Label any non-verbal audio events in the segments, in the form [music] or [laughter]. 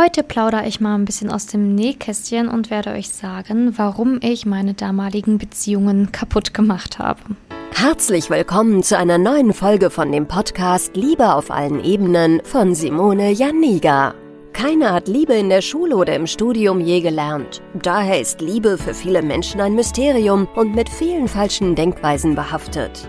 Heute plaudere ich mal ein bisschen aus dem Nähkästchen und werde euch sagen, warum ich meine damaligen Beziehungen kaputt gemacht habe. Herzlich willkommen zu einer neuen Folge von dem Podcast Liebe auf allen Ebenen von Simone Janiga. Keiner hat Liebe in der Schule oder im Studium je gelernt. Daher ist Liebe für viele Menschen ein Mysterium und mit vielen falschen Denkweisen behaftet.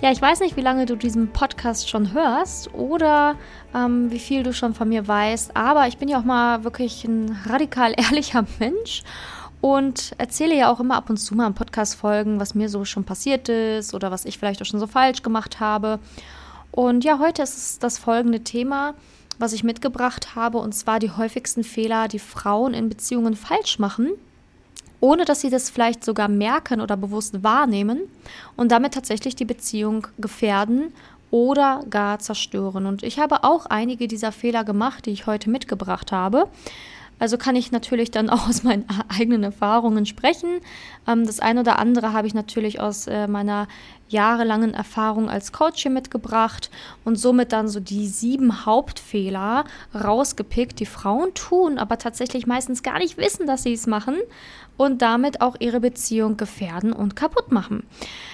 Ja, ich weiß nicht, wie lange du diesen Podcast schon hörst oder ähm, wie viel du schon von mir weißt, aber ich bin ja auch mal wirklich ein radikal [laughs] ehrlicher Mensch und erzähle ja auch immer ab und zu mal in Podcast-Folgen, was mir so schon passiert ist oder was ich vielleicht auch schon so falsch gemacht habe. Und ja, heute ist es das folgende Thema was ich mitgebracht habe, und zwar die häufigsten Fehler, die Frauen in Beziehungen falsch machen, ohne dass sie das vielleicht sogar merken oder bewusst wahrnehmen und damit tatsächlich die Beziehung gefährden oder gar zerstören. Und ich habe auch einige dieser Fehler gemacht, die ich heute mitgebracht habe. Also kann ich natürlich dann auch [laughs] aus meinen eigenen Erfahrungen sprechen. Ähm, das eine oder andere habe ich natürlich aus äh, meiner jahrelangen Erfahrung als Coach hier mitgebracht und somit dann so die sieben Hauptfehler rausgepickt, die Frauen tun, aber tatsächlich meistens gar nicht wissen, dass sie es machen und damit auch ihre Beziehung gefährden und kaputt machen.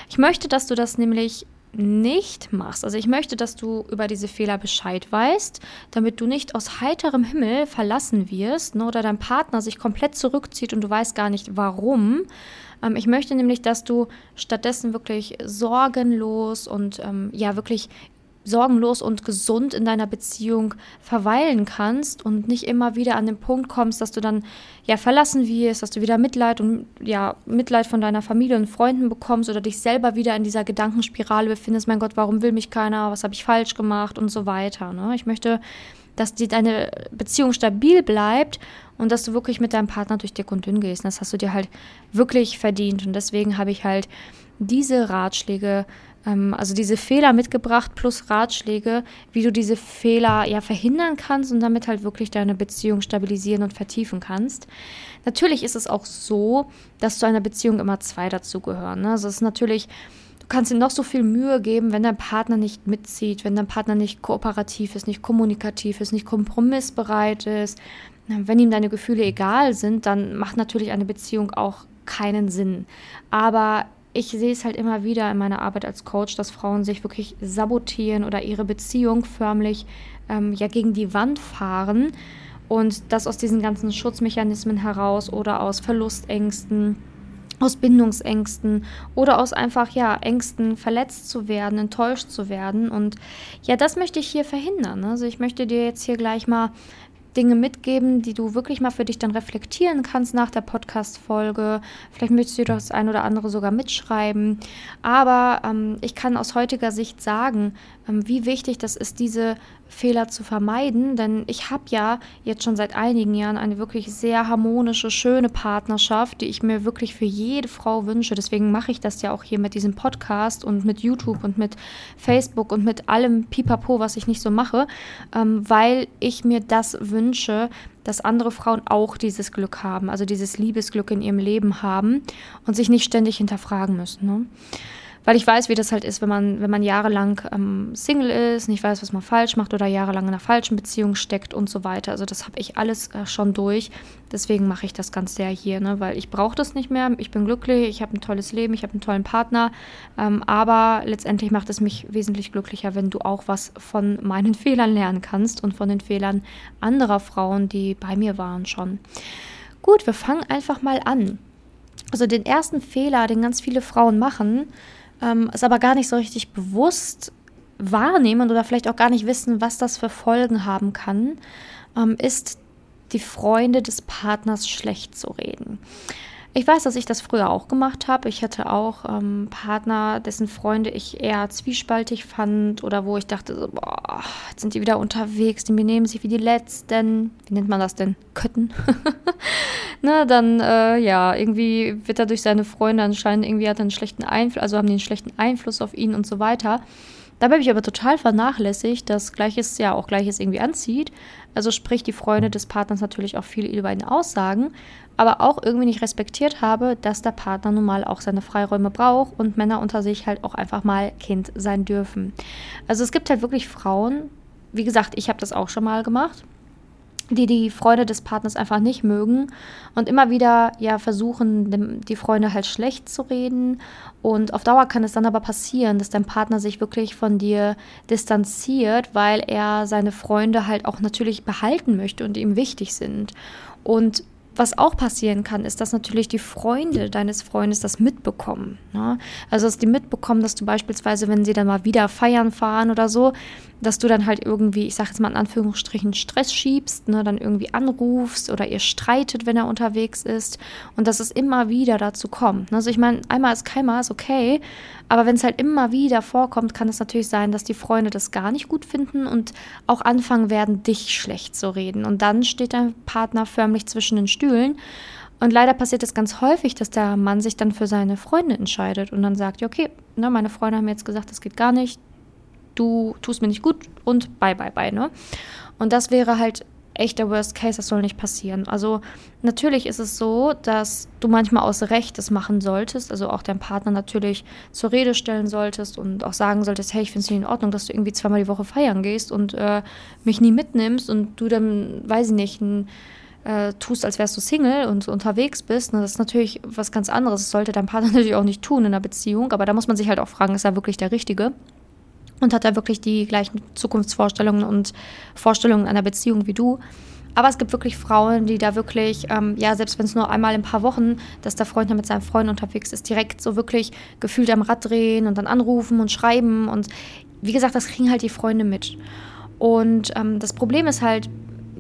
Ich möchte, dass du das nämlich nicht machst. Also ich möchte, dass du über diese Fehler Bescheid weißt, damit du nicht aus heiterem Himmel verlassen wirst ne, oder dein Partner sich komplett zurückzieht und du weißt gar nicht warum. Ähm, ich möchte nämlich, dass du stattdessen wirklich sorgenlos und ähm, ja wirklich sorgenlos und gesund in deiner Beziehung verweilen kannst und nicht immer wieder an den Punkt kommst, dass du dann ja verlassen wirst, dass du wieder Mitleid und ja Mitleid von deiner Familie und Freunden bekommst oder dich selber wieder in dieser Gedankenspirale befindest, mein Gott, warum will mich keiner, was habe ich falsch gemacht und so weiter. Ne? Ich möchte, dass die, deine Beziehung stabil bleibt und dass du wirklich mit deinem Partner durch dick und dünn gehst. Und das hast du dir halt wirklich verdient und deswegen habe ich halt diese Ratschläge also diese Fehler mitgebracht plus Ratschläge, wie du diese Fehler ja verhindern kannst und damit halt wirklich deine Beziehung stabilisieren und vertiefen kannst. Natürlich ist es auch so, dass zu einer Beziehung immer zwei dazugehören. Ne? Also es ist natürlich Du kannst ihm noch so viel Mühe geben, wenn dein Partner nicht mitzieht, wenn dein Partner nicht kooperativ ist, nicht kommunikativ ist, nicht kompromissbereit ist, wenn ihm deine Gefühle egal sind, dann macht natürlich eine Beziehung auch keinen Sinn. Aber ich sehe es halt immer wieder in meiner Arbeit als Coach, dass Frauen sich wirklich sabotieren oder ihre Beziehung förmlich ähm, ja gegen die Wand fahren und das aus diesen ganzen Schutzmechanismen heraus oder aus Verlustängsten aus Bindungsängsten oder aus einfach ja Ängsten verletzt zu werden, enttäuscht zu werden und ja, das möchte ich hier verhindern. Also ich möchte dir jetzt hier gleich mal Dinge mitgeben, die du wirklich mal für dich dann reflektieren kannst nach der Podcast-Folge. Vielleicht möchtest du das ein oder andere sogar mitschreiben. Aber ähm, ich kann aus heutiger Sicht sagen, ähm, wie wichtig das ist, diese Fehler zu vermeiden. Denn ich habe ja jetzt schon seit einigen Jahren eine wirklich sehr harmonische, schöne Partnerschaft, die ich mir wirklich für jede Frau wünsche. Deswegen mache ich das ja auch hier mit diesem Podcast und mit YouTube und mit Facebook und mit allem Pipapo, was ich nicht so mache, ähm, weil ich mir das wünsche, dass andere Frauen auch dieses Glück haben, also dieses Liebesglück in ihrem Leben haben und sich nicht ständig hinterfragen müssen. Ne? Weil ich weiß, wie das halt ist, wenn man, wenn man jahrelang ähm, Single ist, nicht weiß, was man falsch macht oder jahrelang in einer falschen Beziehung steckt und so weiter. Also das habe ich alles äh, schon durch. Deswegen mache ich das ganz sehr hier, ne? weil ich brauche das nicht mehr. Ich bin glücklich, ich habe ein tolles Leben, ich habe einen tollen Partner. Ähm, aber letztendlich macht es mich wesentlich glücklicher, wenn du auch was von meinen [laughs] Fehlern lernen kannst und von den Fehlern anderer Frauen, die bei mir waren schon. Gut, wir fangen einfach mal an. Also den ersten Fehler, den ganz viele Frauen machen, ähm, es aber gar nicht so richtig bewusst wahrnehmen oder vielleicht auch gar nicht wissen, was das für Folgen haben kann, ähm, ist die Freunde des Partners schlecht zu reden. Ich weiß, dass ich das früher auch gemacht habe. Ich hatte auch ähm, Partner, dessen Freunde ich eher zwiespaltig fand oder wo ich dachte, so, boah, jetzt sind die wieder unterwegs, die benehmen sich wie die Letzten. Wie nennt man das denn? Kötten. [laughs] Na, dann, äh, ja, irgendwie wird er durch seine Freunde anscheinend, irgendwie hat einen schlechten Einfluss, also haben einen schlechten Einfluss auf ihn und so weiter. Dabei habe ich aber total vernachlässigt, dass Gleiches ja auch Gleiches irgendwie anzieht. Also sprich, die Freunde des Partners natürlich auch viel über ihn aussagen, aber auch irgendwie nicht respektiert habe, dass der Partner nun mal auch seine Freiräume braucht und Männer unter sich halt auch einfach mal Kind sein dürfen. Also es gibt halt wirklich Frauen, wie gesagt, ich habe das auch schon mal gemacht die die Freunde des Partners einfach nicht mögen und immer wieder ja versuchen, die Freunde halt schlecht zu reden. Und auf Dauer kann es dann aber passieren, dass dein Partner sich wirklich von dir distanziert, weil er seine Freunde halt auch natürlich behalten möchte und ihm wichtig sind. Und was auch passieren kann, ist, dass natürlich die Freunde deines Freundes das mitbekommen. Ne? Also, dass die mitbekommen, dass du beispielsweise, wenn sie dann mal wieder feiern fahren oder so, dass du dann halt irgendwie, ich sage jetzt mal in Anführungsstrichen, Stress schiebst, ne, dann irgendwie anrufst oder ihr streitet, wenn er unterwegs ist und dass es immer wieder dazu kommt. Also ich meine, einmal ist keinmal, ist okay, aber wenn es halt immer wieder vorkommt, kann es natürlich sein, dass die Freunde das gar nicht gut finden und auch anfangen werden, dich schlecht zu reden. Und dann steht dein Partner förmlich zwischen den Stühlen. Und leider passiert es ganz häufig, dass der Mann sich dann für seine Freunde entscheidet und dann sagt, okay, ne, meine Freunde haben jetzt gesagt, das geht gar nicht, du tust mir nicht gut und bye, bye, bye, ne? Und das wäre halt echt der Worst Case, das soll nicht passieren. Also natürlich ist es so, dass du manchmal aus Recht das machen solltest, also auch deinen Partner natürlich zur Rede stellen solltest und auch sagen solltest, hey, ich finde es nicht in Ordnung, dass du irgendwie zweimal die Woche feiern gehst und äh, mich nie mitnimmst und du dann, weiß ich nicht, ein, äh, tust, als wärst du Single und unterwegs bist. Ne, das ist natürlich was ganz anderes. Das sollte dein Partner [laughs] natürlich auch nicht tun in einer Beziehung, aber da muss man sich halt auch fragen, ist er wirklich der Richtige? Und hat da wirklich die gleichen Zukunftsvorstellungen und Vorstellungen einer Beziehung wie du. Aber es gibt wirklich Frauen, die da wirklich, ähm, ja, selbst wenn es nur einmal in ein paar Wochen, dass der Freund da mit seinem Freund unterwegs ist, direkt so wirklich gefühlt am Rad drehen und dann anrufen und schreiben. Und wie gesagt, das kriegen halt die Freunde mit. Und ähm, das Problem ist halt,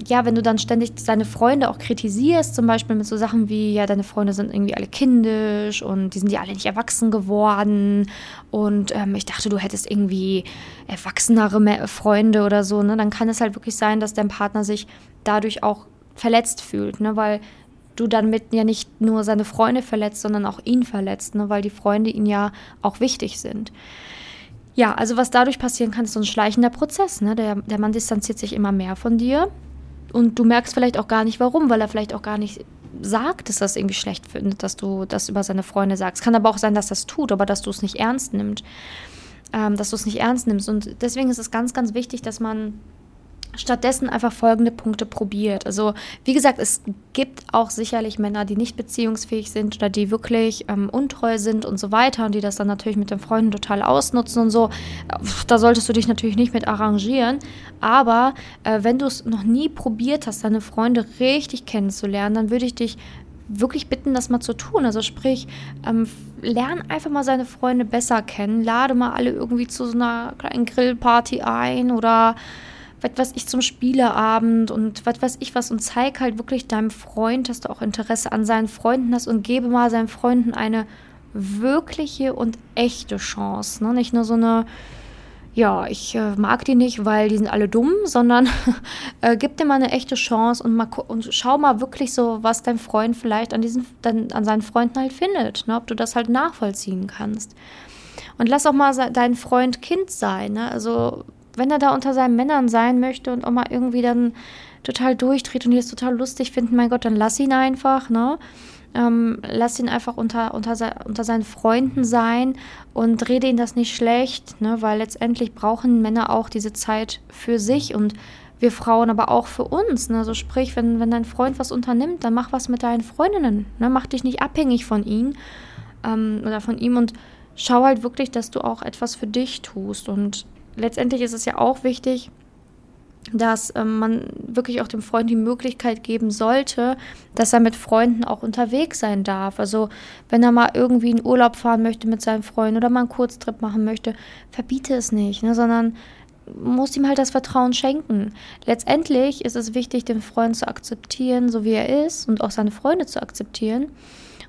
ja, wenn du dann ständig deine Freunde auch kritisierst, zum Beispiel mit so Sachen wie, ja, deine Freunde sind irgendwie alle kindisch und die sind ja alle nicht erwachsen geworden und ähm, ich dachte, du hättest irgendwie erwachsenere Freunde oder so, ne, dann kann es halt wirklich sein, dass dein Partner sich dadurch auch verletzt fühlt, ne, weil du dann mit ja nicht nur seine Freunde verletzt, sondern auch ihn verletzt, ne, weil die Freunde ihn ja auch wichtig sind. Ja, also was dadurch passieren kann, ist so ein schleichender Prozess. Ne? Der, der Mann distanziert sich immer mehr von dir und du merkst vielleicht auch gar nicht warum, weil er vielleicht auch gar nicht sagt, dass er es irgendwie schlecht findet, dass du das über seine Freunde sagst. Kann aber auch sein, dass das tut, aber dass du es nicht ernst nimmst. Ähm, dass du es nicht ernst nimmst. Und deswegen ist es ganz, ganz wichtig, dass man stattdessen einfach folgende Punkte probiert. Also wie gesagt, es gibt auch sicherlich Männer, die nicht beziehungsfähig sind oder die wirklich ähm, untreu sind und so weiter und die das dann natürlich mit den Freunden total ausnutzen und so. Da solltest du dich natürlich nicht mit arrangieren. Aber äh, wenn du es noch nie probiert hast, deine Freunde richtig kennenzulernen, dann würde ich dich wirklich bitten, das mal zu tun. Also sprich, ähm, lern einfach mal seine Freunde besser kennen, lade mal alle irgendwie zu so einer kleinen Grillparty ein oder was weiß ich, zum Spieleabend und was weiß ich was und zeig halt wirklich deinem Freund, dass du auch Interesse an seinen Freunden hast und gebe mal seinen Freunden eine wirkliche und echte Chance. Ne? Nicht nur so eine, ja, ich äh, mag die nicht, weil die sind alle dumm, sondern [laughs] äh, gib dir mal eine echte Chance und, mal, und schau mal wirklich so, was dein Freund vielleicht an, diesen, dann, an seinen Freunden halt findet, ne? ob du das halt nachvollziehen kannst. Und lass auch mal dein Freund Kind sein. Ne? Also wenn er da unter seinen Männern sein möchte und auch mal irgendwie dann total durchdreht und die es total lustig finden, mein Gott, dann lass ihn einfach, ne? Ähm, lass ihn einfach unter, unter, unter seinen Freunden sein und rede ihn das nicht schlecht, ne? weil letztendlich brauchen Männer auch diese Zeit für sich und wir Frauen aber auch für uns. Ne? Also sprich, wenn, wenn dein Freund was unternimmt, dann mach was mit deinen Freundinnen. Ne? Mach dich nicht abhängig von ihm ähm, oder von ihm und schau halt wirklich, dass du auch etwas für dich tust. Und letztendlich ist es ja auch wichtig, dass ähm, man wirklich auch dem Freund die Möglichkeit geben sollte, dass er mit Freunden auch unterwegs sein darf. Also wenn er mal irgendwie in Urlaub fahren möchte mit seinen Freunden oder mal einen Kurztrip machen möchte, verbiete es nicht, ne, sondern muss ihm halt das Vertrauen schenken. Letztendlich ist es wichtig, den Freund zu akzeptieren, so wie er ist und auch seine Freunde zu akzeptieren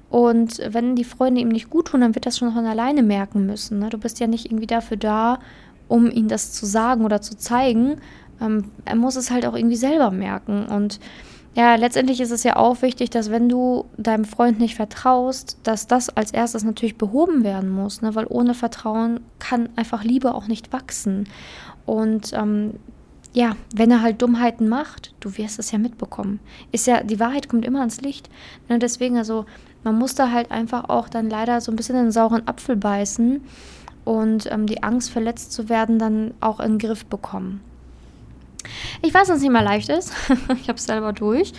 Und wenn die Freunde ihm nicht gut tun, dann wird das schon von alleine merken müssen. Ne? Du bist ja nicht irgendwie dafür da, um ihm das zu sagen oder zu zeigen. Ähm, er muss es halt auch irgendwie selber merken. Und ja, letztendlich ist es ja auch wichtig, dass wenn du deinem Freund nicht vertraust, dass das als erstes natürlich behoben werden muss, ne? weil ohne Vertrauen kann einfach Liebe auch nicht wachsen. Und ähm, ja, wenn er halt Dummheiten macht, du wirst es ja mitbekommen. Ist ja, die Wahrheit kommt immer ans Licht. Ne? Deswegen, also, man muss da halt einfach auch dann leider so ein bisschen den sauren Apfel beißen und ähm, die Angst, verletzt zu werden, dann auch in den Griff bekommen. Ich weiß, dass es nicht mal leicht ist. [laughs] ich habe es selber durch.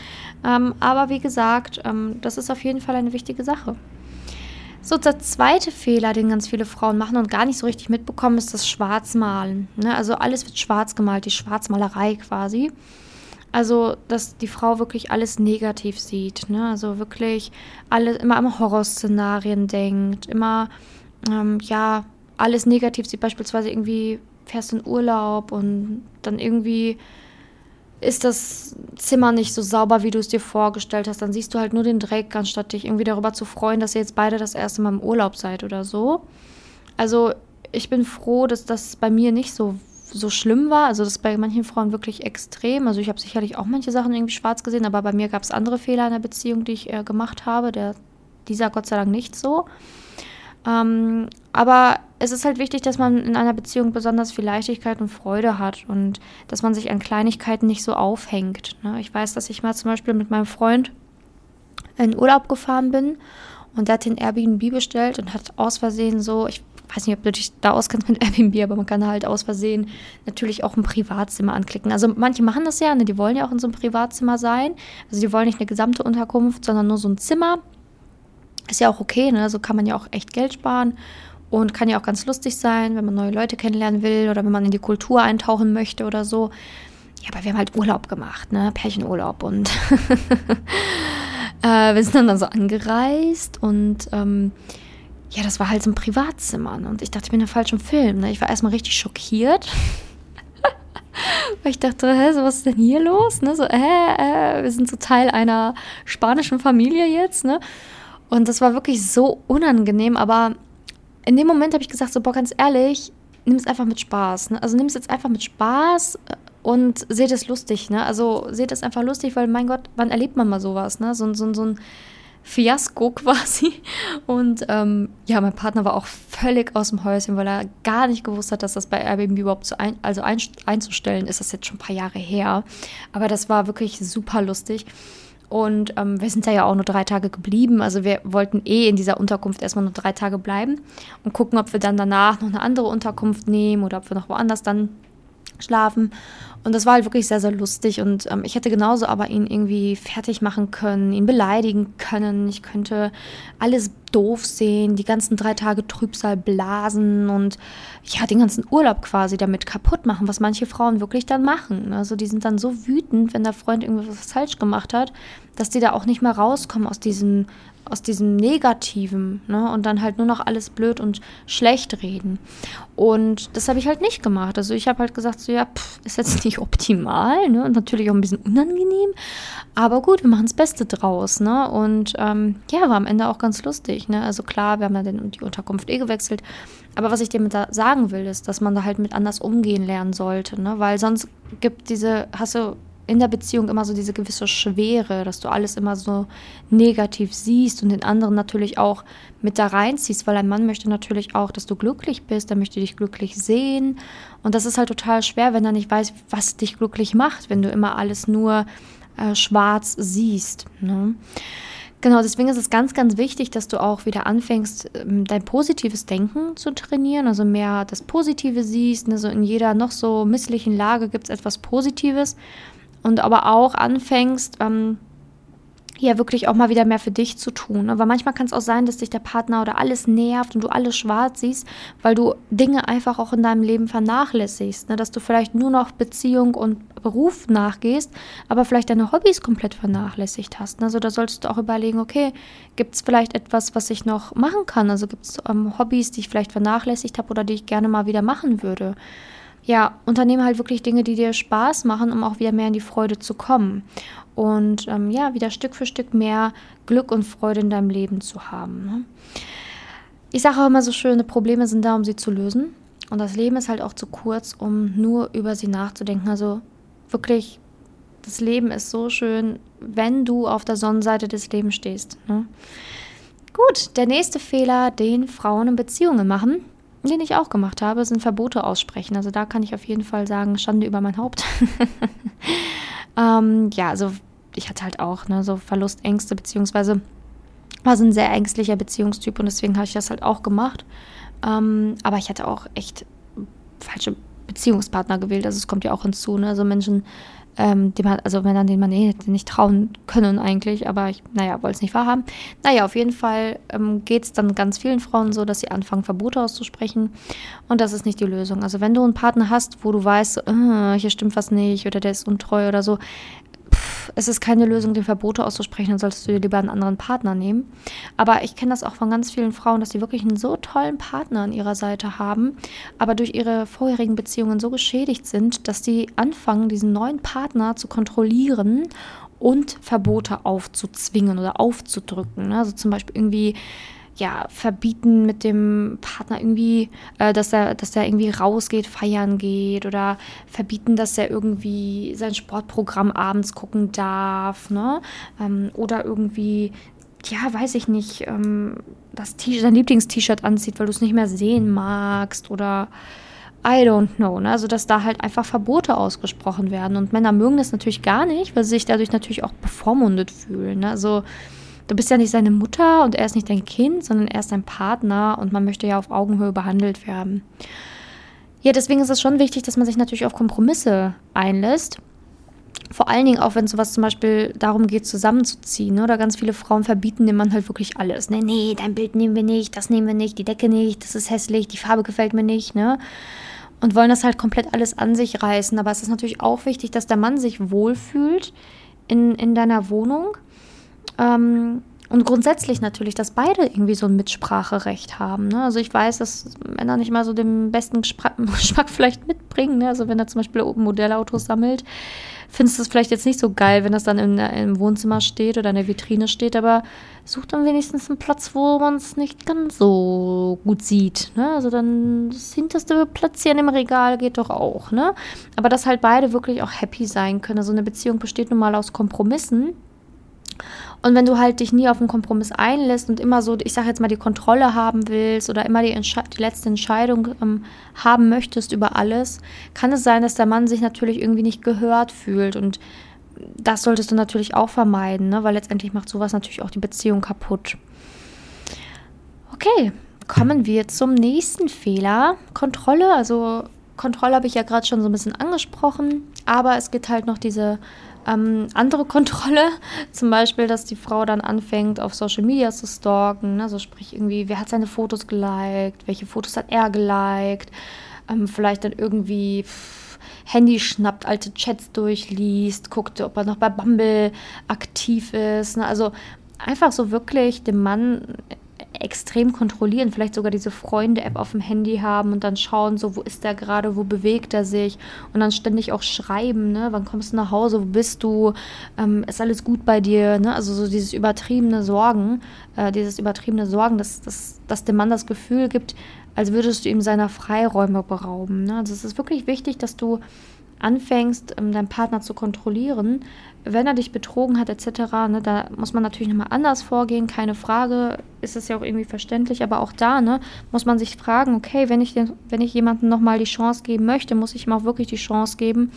Ähm, aber wie gesagt, ähm, das ist auf jeden Fall eine wichtige Sache. So, der zweite Fehler, den ganz viele Frauen machen und gar nicht so richtig mitbekommen, ist das Schwarzmalen. Ne? Also alles wird schwarz gemalt, die Schwarzmalerei quasi. Also, dass die Frau wirklich alles negativ sieht. Ne? Also wirklich alle, immer an Horrorszenarien denkt, immer, ähm, ja, alles negativ sieht, beispielsweise irgendwie fährst in Urlaub und dann irgendwie ist das Zimmer nicht so sauber, wie du es dir vorgestellt hast. Dann siehst du halt nur den Dreck, anstatt dich irgendwie darüber zu freuen, dass ihr jetzt beide das erste Mal im Urlaub seid oder so. Also ich bin froh, dass das bei mir nicht so, so schlimm war. Also das ist bei manchen Frauen wirklich extrem. Also ich habe sicherlich auch manche Sachen irgendwie schwarz gesehen, aber bei mir gab es andere Fehler in der Beziehung, die ich äh, gemacht habe. Der, dieser Gott sei Dank nicht so. Ähm, aber es ist halt wichtig, dass man in einer Beziehung besonders viel Leichtigkeit und Freude hat und dass man sich an Kleinigkeiten nicht so aufhängt. Ne? Ich weiß, dass ich mal zum Beispiel mit meinem Freund in Urlaub gefahren bin und der hat den Airbnb bestellt und hat aus Versehen so, ich weiß nicht, ob du dich da auskennst mit [laughs] Airbnb, aber man kann halt aus Versehen natürlich auch ein Privatzimmer anklicken. Also manche machen das ja, ne? die wollen ja auch in so einem Privatzimmer sein. Also die wollen nicht eine gesamte Unterkunft, sondern nur so ein Zimmer ist ja auch okay, ne? So kann man ja auch echt Geld sparen und kann ja auch ganz lustig sein, wenn man neue Leute kennenlernen will oder wenn man in die Kultur eintauchen möchte oder so. Ja, aber wir haben halt Urlaub gemacht, ne? Pärchenurlaub und [laughs] äh, wir sind dann, dann so angereist und ähm, ja, das war halt so ein Privatzimmer. Ne? Und ich dachte, ich bin in falschen Film. Ne? Ich war erstmal richtig schockiert. [laughs] Weil ich dachte, hä, so was ist denn hier los? Ne? So, hä, äh, wir sind so Teil einer spanischen Familie jetzt, ne? Und das war wirklich so unangenehm, aber in dem Moment habe ich gesagt, so, boah, ganz ehrlich, nimm es einfach mit Spaß. Ne? Also nimm es jetzt einfach mit Spaß äh, und seht es lustig. Ne? Also seht es einfach lustig, weil mein Gott, wann erlebt man mal sowas? Ne? So, so, so ein Fiasko [laughs] quasi. Und ähm, ja, mein Partner war auch völlig aus dem Häuschen, weil er gar nicht gewusst hat, dass das bei Airbnb überhaupt zu ein, also ein, einzustellen ist. Das jetzt schon ein paar Jahre her. Aber das war wirklich super lustig. Und ähm, wir sind da ja auch nur drei Tage geblieben. Also wir wollten eh in dieser Unterkunft erstmal nur drei Tage bleiben und gucken, ob wir dann danach noch eine andere Unterkunft nehmen oder ob wir noch woanders dann schlafen. Und das war halt wirklich sehr, sehr lustig. Und ähm, ich hätte genauso aber ihn irgendwie fertig machen können, ihn beleidigen können. Ich könnte alles doof sehen, die ganzen drei Tage Trübsal blasen und ja, den ganzen Urlaub quasi damit kaputt machen, was manche Frauen wirklich dann machen. Also die sind dann so wütend, wenn der Freund irgendwas falsch gemacht hat, dass die da auch nicht mehr rauskommen aus diesem aus diesem Negativen ne? und dann halt nur noch alles blöd und schlecht reden. Und das habe ich halt nicht gemacht. Also ich habe halt gesagt, so ja, pff, ist jetzt [laughs] nicht optimal ne? und natürlich auch ein bisschen unangenehm, aber gut, wir machen das Beste draus. Ne? Und ähm, ja, war am Ende auch ganz lustig. Ne? Also klar, wir haben den, die Unterkunft eh gewechselt, aber was ich dir mit da sagen will, ist, dass man da halt mit anders umgehen lernen sollte, ne? weil sonst gibt diese, hast du in der Beziehung immer so diese gewisse Schwere, dass du alles immer so negativ siehst und den anderen natürlich auch mit da reinziehst, weil ein Mann möchte natürlich auch, dass du glücklich bist, er möchte dich glücklich sehen. Und das ist halt total schwer, wenn er nicht weiß, was dich glücklich macht, wenn du immer alles nur äh, schwarz siehst. Ne? Genau, deswegen ist es ganz, ganz wichtig, dass du auch wieder anfängst, ähm, dein positives Denken zu trainieren, also mehr das Positive siehst. Ne? In jeder noch so misslichen Lage gibt es etwas Positives und aber auch anfängst, ähm, ja wirklich auch mal wieder mehr für dich zu tun. Aber manchmal kann es auch sein, dass dich der Partner oder alles nervt und du alles schwarz siehst, weil du Dinge einfach auch in deinem Leben vernachlässigst. Ne? Dass du vielleicht nur noch Beziehung und Beruf nachgehst, aber vielleicht deine Hobbys komplett vernachlässigt hast. Also da solltest du auch überlegen, okay, gibt es vielleicht etwas, was ich noch machen kann? Also gibt es ähm, Hobbys, die ich vielleicht vernachlässigt habe oder die ich gerne mal wieder machen würde? Ja, unternehme halt wirklich Dinge, die dir Spaß machen, um auch wieder mehr in die Freude zu kommen. und ähm, ja, wieder Stück für Stück mehr Glück und Freude in deinem Leben zu haben. Ne? Ich sage auch immer so schöne Probleme sind da, um sie zu lösen. Und das Leben ist halt auch zu kurz, um nur über sie nachzudenken. Also wirklich, das Leben ist so schön, wenn du auf der Sonnenseite des Lebens stehst. Ne? Gut, der nächste Fehler, den Frauen in Beziehungen machen, den ich auch gemacht habe, sind Verbote aussprechen. Also da kann ich auf jeden Fall sagen, Schande über mein Haupt. [laughs] ähm, ja, also ich hatte halt auch ne, so Verlustängste, beziehungsweise war so ein sehr ängstlicher Beziehungstyp und deswegen habe ich das halt auch gemacht. Ähm, aber ich hatte auch echt falsche Beziehungspartner gewählt. Also es kommt ja auch hinzu, ne? Also Menschen, ähm, die man, also Männern, denen man eh nicht trauen können eigentlich, aber ich, naja, wollte es nicht wahrhaben. Naja, auf jeden Fall ähm, geht es dann ganz vielen Frauen so, dass sie anfangen, Verbote auszusprechen. Und das ist nicht die Lösung. Also wenn du einen Partner hast, wo du weißt, äh, hier stimmt was nicht oder der ist untreu oder so, es ist keine Lösung, den Verbote auszusprechen, dann solltest du dir lieber einen anderen Partner nehmen. Aber ich kenne das auch von ganz vielen Frauen, dass sie wirklich einen so tollen Partner an ihrer Seite haben, aber durch ihre vorherigen Beziehungen so geschädigt sind, dass sie anfangen, diesen neuen Partner zu kontrollieren und Verbote aufzuzwingen oder aufzudrücken. Also zum Beispiel irgendwie ja, verbieten mit dem Partner irgendwie, äh, dass er, dass er irgendwie rausgeht, feiern geht oder verbieten, dass er irgendwie sein Sportprogramm abends gucken darf, ne? Ähm, oder irgendwie, ja, weiß ich nicht, ähm, das sein Lieblingst-T-Shirt anzieht, weil du es nicht mehr sehen magst oder I don't know. Ne? Also, dass da halt einfach Verbote ausgesprochen werden. Und Männer mögen das natürlich gar nicht, weil sie sich dadurch natürlich auch bevormundet fühlen. Ne? Also, du bist ja nicht seine Mutter und er ist nicht dein Kind, sondern er ist dein Partner und man möchte ja auf Augenhöhe behandelt werden. Ja, deswegen ist es schon wichtig, dass man sich natürlich auf Kompromisse einlässt. Vor allen Dingen auch, wenn sowas zum Beispiel darum geht, zusammenzuziehen. Ne? Oder ganz viele Frauen verbieten dem Mann halt wirklich alles. Nee, nee, dein Bild nehmen wir nicht, das nehmen wir nicht, die Decke nicht, das ist hässlich, die Farbe gefällt mir nicht. Ne? Und wollen das halt komplett alles an sich reißen. Aber es ist natürlich auch wichtig, dass der Mann sich wohlfühlt in, in deiner Wohnung ähm, und grundsätzlich natürlich, dass beide irgendwie so ein Mitspracherecht haben. Ne? Also ich weiß, dass Männer nicht mal so den besten [laughs] Geschmack vielleicht mitbringen. Ne? Also wenn er zum Beispiel Modellautos sammelt, findest du es vielleicht jetzt nicht so geil, wenn das dann in, im Wohnzimmer steht oder in der Vitrine steht, aber such dann wenigstens einen Platz, wo man es nicht ganz so gut sieht. Ne? Also dann das hinterste Platzieren im Regal geht doch auch. Ne? Aber dass halt beide wirklich auch happy sein können. Also eine Beziehung besteht nun mal aus Kompromissen. Und wenn du halt dich nie auf einen Kompromiss einlässt und immer so, ich sage jetzt mal, die Kontrolle haben willst oder immer die, die letzte Entscheidung ähm, haben möchtest über alles, kann es sein, dass der Mann sich natürlich irgendwie nicht gehört fühlt. Und das solltest du natürlich auch vermeiden, ne? weil letztendlich macht sowas natürlich auch die Beziehung kaputt. Okay, kommen wir zum nächsten Fehler. Kontrolle. Also Kontrolle habe ich ja gerade schon so ein bisschen angesprochen, aber es gibt halt noch diese ähm, andere Kontrolle, [laughs] zum Beispiel, dass die Frau dann anfängt, auf Social Media zu stalken. Also sprich irgendwie, wer hat seine Fotos geliked, welche Fotos hat er geliked, ähm, vielleicht dann irgendwie pff, Handy schnappt, alte Chats durchliest, guckt, ob er noch bei Bumble aktiv ist. Ne? Also einfach so wirklich dem Mann extrem kontrollieren, vielleicht sogar diese Freunde-App auf dem Handy haben und dann schauen, so wo ist der gerade, wo bewegt er sich? Und dann ständig auch schreiben, ne, wann kommst du nach Hause, wo bist du, ähm, ist alles gut bei dir, ne, also so dieses übertriebene Sorgen, äh, dieses übertriebene Sorgen, dass, dass, dass dem Mann das Gefühl gibt, als würdest du ihm seiner Freiräume berauben, ne, also es ist wirklich wichtig, dass du anfängst, ähm, deinen Partner zu kontrollieren, wenn er dich betrogen hat etc., ne, da muss man natürlich nochmal anders vorgehen, keine Frage, ist es ja auch irgendwie verständlich, aber auch da ne, muss man sich fragen, okay, wenn ich, den, wenn ich jemandem nochmal die Chance geben möchte, muss ich ihm auch wirklich die Chance geben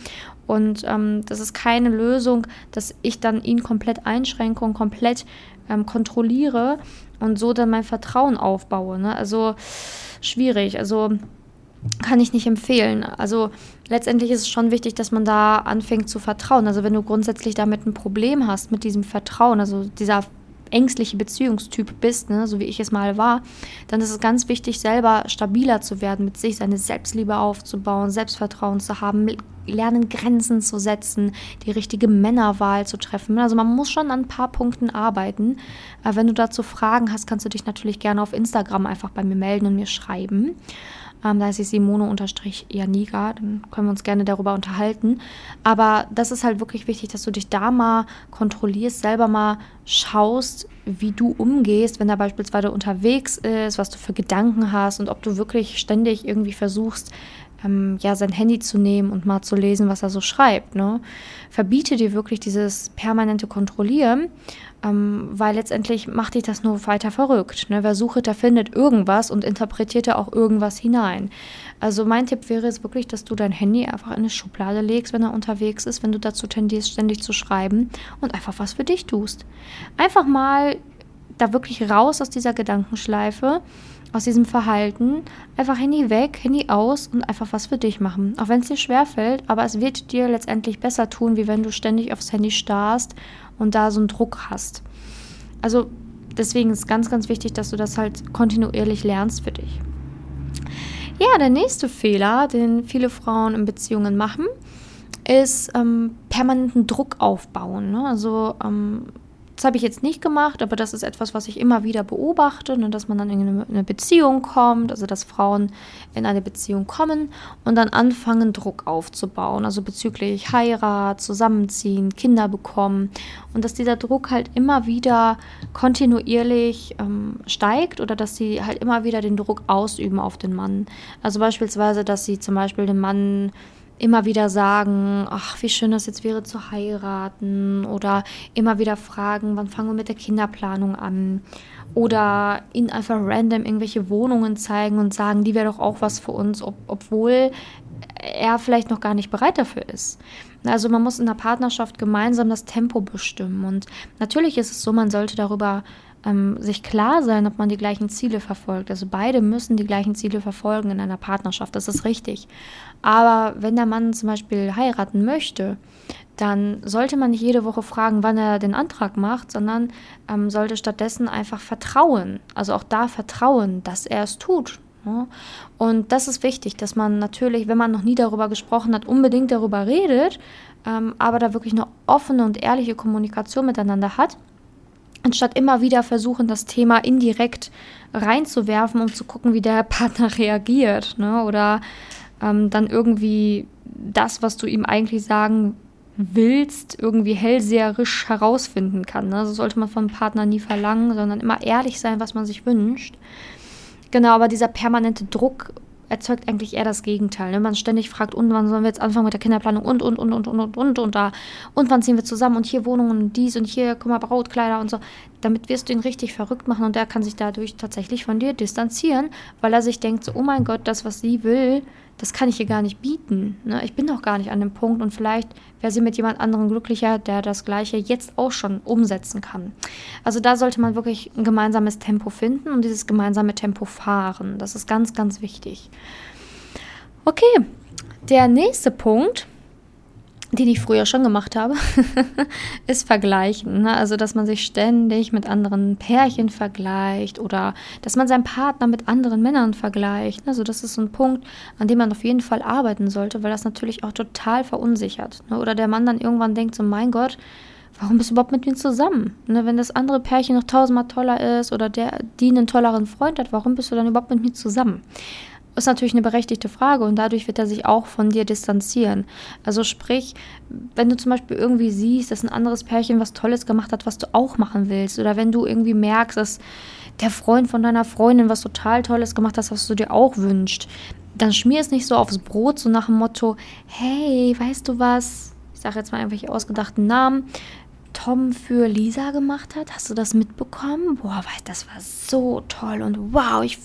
und ähm, das ist keine Lösung, dass ich dann ihn komplett einschränke und komplett ähm, kontrolliere und so dann mein Vertrauen aufbaue. Ne? Also schwierig, also kann ich nicht empfehlen. Also letztendlich ist es schon wichtig, dass man da anfängt zu vertrauen. Also wenn du grundsätzlich damit ein Problem hast, mit diesem Vertrauen, also dieser ängstliche Beziehungstyp bist, ne, so wie ich es mal war, dann ist es ganz wichtig, selber stabiler zu werden mit sich, seine Selbstliebe aufzubauen, Selbstvertrauen zu haben, lernen, Grenzen zu setzen, die richtige Männerwahl zu treffen. Also man muss schon an ein paar Punkten arbeiten. Äh, wenn du dazu Fragen hast, kannst du dich natürlich gerne auf Instagram einfach bei mir melden und mir schreiben. Ähm, da ist sie Simone-Janiga, dann können wir uns gerne darüber unterhalten. Aber das ist halt wirklich wichtig, dass du dich da mal kontrollierst, selber mal schaust, wie du umgehst, wenn er beispielsweise unterwegs ist, was du für Gedanken hast und ob du wirklich ständig irgendwie versuchst, ähm, ja, sein Handy zu nehmen und mal zu lesen, was er so schreibt. Ne? Verbiete dir wirklich dieses permanente Kontrollieren, ähm, weil letztendlich macht dich das nur weiter verrückt. Ne? Wer sucht, der findet irgendwas und interpretiert da auch irgendwas hinein. Also mein Tipp wäre es wirklich, dass du dein Handy einfach in eine Schublade legst, wenn er unterwegs ist, wenn du dazu tendierst, ständig zu schreiben und einfach was für dich tust. Einfach mal da wirklich raus aus dieser Gedankenschleife aus diesem Verhalten. Einfach Handy weg, Handy aus und einfach was für dich machen. Auch wenn es dir schwerfällt, aber es wird dir letztendlich besser tun, wie wenn du ständig aufs Handy starrst und da so einen Druck hast. Also deswegen ist ganz, ganz wichtig, dass du das halt kontinuierlich lernst für dich. Ja, der nächste Fehler, den viele Frauen in Beziehungen machen, ist ähm, permanenten Druck aufbauen. Ne? Also ähm, das habe ich jetzt nicht gemacht, aber das ist etwas, was ich immer wieder beobachte, ne, dass man dann in eine Beziehung kommt, also dass Frauen in eine Beziehung kommen und dann anfangen, Druck aufzubauen, also bezüglich Heirat, Zusammenziehen, Kinder bekommen und dass dieser Druck halt immer wieder kontinuierlich ähm, steigt oder dass sie halt immer wieder den Druck ausüben auf den Mann. Also beispielsweise, dass sie zum Beispiel den Mann immer wieder sagen, ach, wie schön das jetzt wäre zu heiraten oder immer wieder fragen, wann fangen wir mit der Kinderplanung an oder ihnen einfach random irgendwelche Wohnungen zeigen und sagen, die wäre doch auch was für uns, ob, obwohl er vielleicht noch gar nicht bereit dafür ist. Also man muss in der Partnerschaft gemeinsam das Tempo bestimmen und natürlich ist es so, man sollte darüber ähm, sich klar sein, ob man die gleichen Ziele verfolgt. Also beide müssen die gleichen Ziele verfolgen in einer Partnerschaft, das ist richtig. Aber wenn der Mann zum Beispiel heiraten möchte, dann sollte man nicht jede Woche fragen, wann er den Antrag macht, sondern ähm, sollte stattdessen einfach vertrauen. Also auch da vertrauen, dass er es tut. Ne? Und das ist wichtig, dass man natürlich, wenn man noch nie darüber gesprochen hat, unbedingt darüber redet, ähm, aber da wirklich eine offene und ehrliche Kommunikation miteinander hat anstatt immer wieder versuchen, das Thema indirekt reinzuwerfen, um zu gucken, wie der [laughs] Partner reagiert. Ne? Oder ähm, dann irgendwie das, was du ihm eigentlich sagen willst, irgendwie hellseherisch herausfinden kann. Ne? So sollte man vom Partner nie verlangen, sondern immer ehrlich sein, was man sich wünscht. Genau, aber dieser permanente Druck erzeugt eigentlich eher das Gegenteil. Ne? Man ständig fragt, und wann sollen wir jetzt anfangen mit der Kinderplanung und, und, und, und, und, und, und, und da. Und wann ziehen wir zusammen und hier Wohnungen und dies und hier, guck mal, Brautkleider und so. Damit wirst du ihn richtig verrückt machen und der kann sich dadurch tatsächlich von dir distanzieren, weil er sich denkt, so, oh mein Gott, das, was sie will, das kann ich ihr gar nicht bieten. Ne? Ich bin doch gar nicht an dem Punkt und vielleicht wäre sie mit jemand anderem glücklicher, der das Gleiche jetzt auch schon umsetzen kann. Also da sollte man wirklich ein gemeinsames Tempo finden und dieses gemeinsame Tempo fahren. Das ist ganz, ganz wichtig. Okay, der nächste Punkt den ich früher schon gemacht habe, [laughs] ist vergleichen. Ne? Also, dass man sich ständig mit anderen Pärchen vergleicht oder dass man seinen Partner mit anderen Männern vergleicht. Also, das ist so ein Punkt, an dem man auf jeden Fall arbeiten sollte, weil das natürlich auch total verunsichert. Ne? Oder der Mann dann irgendwann denkt so, mein Gott, warum bist du überhaupt mit mir zusammen? Ne? Wenn das andere Pärchen noch tausendmal toller ist oder der, die einen tolleren Freund hat, warum bist du dann überhaupt mit mir zusammen? Ist natürlich eine berechtigte Frage und dadurch wird er sich auch von dir distanzieren. Also sprich, wenn du zum Beispiel irgendwie siehst, dass ein anderes Pärchen was Tolles gemacht hat, was du auch machen willst, oder wenn du irgendwie merkst, dass der Freund von deiner Freundin was total Tolles gemacht hat, was du dir auch wünschst, dann schmier es nicht so aufs Brot, so nach dem Motto, hey, weißt du was? Ich sage jetzt mal irgendwelche ausgedachten Namen. Tom für Lisa gemacht hat. Hast du das mitbekommen? Boah, das war so toll und wow, ich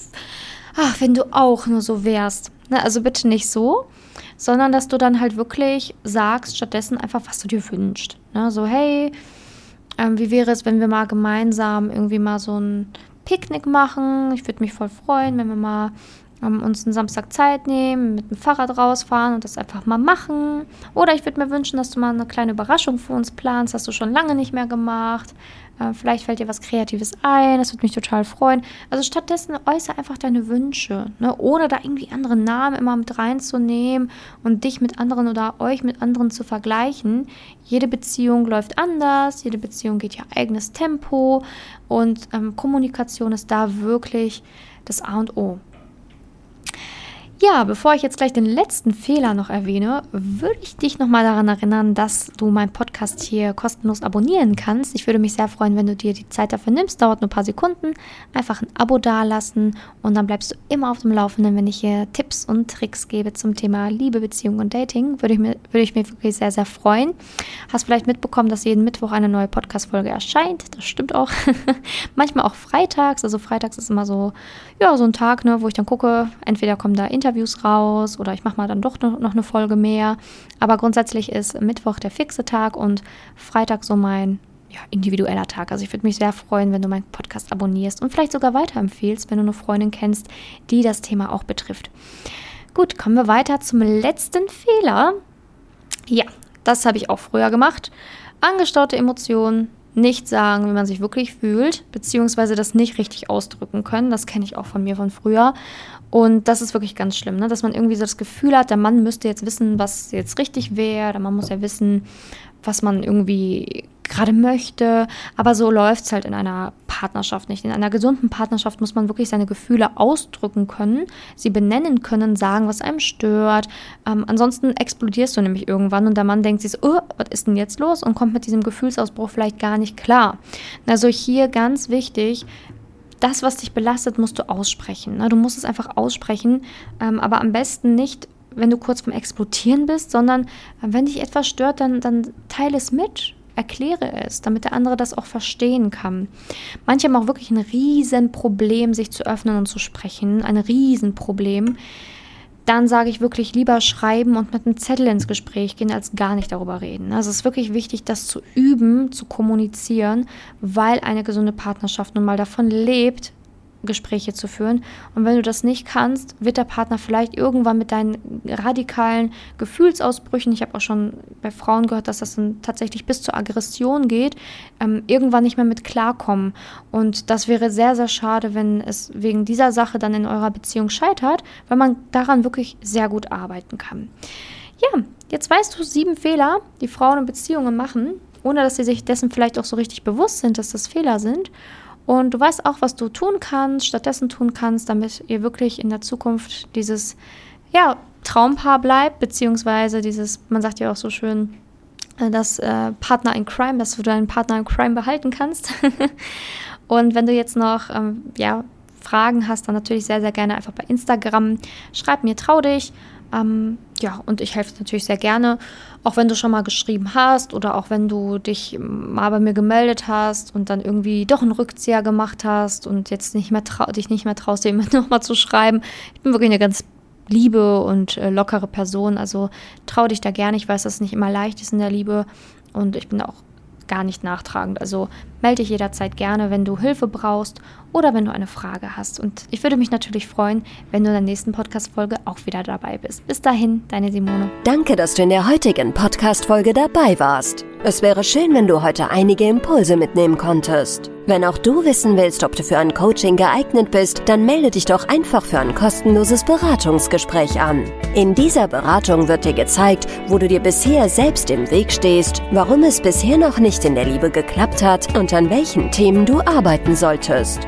ach, wenn du auch nur so wärst. Ne, also bitte nicht so, sondern dass du dann halt wirklich sagst, stattdessen einfach, was du dir wünschst. Ne, so, hey, ähm, wie wäre es, wenn wir mal gemeinsam irgendwie mal so ein Picknick machen? Ich würde mich voll freuen, wenn wir mal ähm, uns einen Samstag Zeit nehmen, mit dem Fahrrad rausfahren und das einfach mal machen. Oder ich würde mir wünschen, dass du mal eine kleine Überraschung für uns planst, hast du schon lange nicht mehr gemacht. Äh, vielleicht fällt dir was Kreatives ein, das würde mich total freuen. Also stattdessen äußere einfach deine Wünsche, ne? ohne da irgendwie andere Namen immer mit reinzunehmen und dich mit anderen oder euch mit anderen zu vergleichen. Jede Beziehung läuft anders, jede Beziehung geht ihr eigenes Tempo und ähm, Kommunikation ist da wirklich das A und O. Ja, bevor ich jetzt gleich den letzten Fehler noch erwähne, würde ich dich nochmal daran erinnern, dass du meinen Podcast hier kostenlos abonnieren kannst. Ich würde mich sehr freuen, wenn du dir die Zeit dafür nimmst. Dauert nur ein paar Sekunden. Einfach ein Abo dalassen und dann bleibst du immer auf dem Laufenden, wenn ich hier Tipps und Tricks gebe zum Thema Liebe, Beziehung und Dating. Würde ich, mir, würde ich mich wirklich sehr, sehr freuen. Hast vielleicht mitbekommen, dass jeden Mittwoch eine neue Podcast-Folge erscheint. Das stimmt auch. [laughs] Manchmal auch freitags. Also freitags ist immer so, ja, so ein Tag, ne, wo ich dann gucke, entweder kommen da Interviews Interviews raus oder ich mache mal dann doch noch eine Folge mehr. Aber grundsätzlich ist Mittwoch der fixe Tag und Freitag so mein ja, individueller Tag. Also ich würde mich sehr freuen, wenn du meinen Podcast abonnierst und vielleicht sogar weiterempfehlst, wenn du eine Freundin kennst, die das Thema auch betrifft. Gut, kommen wir weiter zum letzten Fehler. Ja, das habe ich auch früher gemacht. Angestaute Emotionen nicht sagen, wie man sich wirklich fühlt, beziehungsweise das nicht richtig ausdrücken können. Das kenne ich auch von mir von früher. Und das ist wirklich ganz schlimm, ne? dass man irgendwie so das Gefühl hat, der Mann müsste jetzt wissen, was jetzt richtig wäre, der Mann muss ja wissen, was man irgendwie gerade möchte. Aber so läuft es halt in einer Partnerschaft nicht. In einer gesunden Partnerschaft muss man wirklich seine Gefühle ausdrücken können, sie benennen können, sagen, was einem stört. Ähm, ansonsten explodierst du nämlich irgendwann und der Mann denkt sich so, oh, was ist denn jetzt los? Und kommt mit diesem Gefühlsausbruch vielleicht gar nicht klar. Also hier ganz wichtig, das, was dich belastet, musst du aussprechen. Ne? Du musst es einfach aussprechen, ähm, aber am besten nicht wenn du kurz vom Explodieren bist, sondern äh, wenn dich etwas stört, dann, dann teile es mit erkläre es, damit der andere das auch verstehen kann. Manche haben auch wirklich ein Riesenproblem, sich zu öffnen und zu sprechen. Ein Riesenproblem. Dann sage ich wirklich lieber schreiben und mit einem Zettel ins Gespräch gehen, als gar nicht darüber reden. Also es ist wirklich wichtig, das zu üben, zu kommunizieren, weil eine gesunde Partnerschaft nun mal davon lebt, Gespräche zu führen. Und wenn du das nicht kannst, wird der Partner vielleicht irgendwann mit deinen radikalen Gefühlsausbrüchen, ich habe auch schon bei Frauen gehört, dass das dann tatsächlich bis zur Aggression geht, ähm, irgendwann nicht mehr mit klarkommen. Und das wäre sehr, sehr schade, wenn es wegen dieser Sache dann in eurer Beziehung scheitert, weil man daran wirklich sehr gut arbeiten kann. Ja, jetzt weißt du sieben Fehler, die Frauen in Beziehungen machen, ohne dass sie sich dessen vielleicht auch so richtig bewusst sind, dass das Fehler sind. Und du weißt auch, was du tun kannst, stattdessen tun kannst, damit ihr wirklich in der Zukunft dieses ja, Traumpaar bleibt, beziehungsweise dieses, man sagt ja auch so schön, äh, das äh, Partner in Crime, dass du deinen Partner in Crime behalten kannst. [laughs] und wenn du jetzt noch ähm, ja, Fragen hast, dann natürlich sehr, sehr gerne einfach bei Instagram. Schreib mir, trau dich. Ähm, ja, und ich helfe natürlich sehr gerne, auch wenn du schon mal geschrieben hast oder auch wenn du dich mal bei mir gemeldet hast und dann irgendwie doch einen Rückzieher gemacht hast und jetzt nicht mehr dich nicht mehr traust, dir [laughs] nochmal zu schreiben. Ich bin wirklich eine ganz liebe und äh, lockere Person, also trau dich da gerne. Ich weiß, dass es nicht immer leicht ist in der Liebe und ich bin auch gar nicht nachtragend. Also melde dich jederzeit gerne, wenn du Hilfe brauchst oder wenn du eine Frage hast. Und ich würde mich natürlich freuen, wenn du in der nächsten Podcast-Folge auch wieder dabei bist. Bis dahin, deine Simone. Danke, dass du in der heutigen Podcast-Folge dabei warst. Es wäre schön, wenn du heute einige Impulse mitnehmen konntest. Wenn auch du wissen willst, ob du für ein Coaching geeignet bist, dann melde dich doch einfach für ein kostenloses Beratungsgespräch an. In dieser Beratung wird dir gezeigt, wo du dir bisher selbst im Weg stehst, warum es bisher noch nicht in der Liebe geklappt hat und an welchen Themen du arbeiten solltest.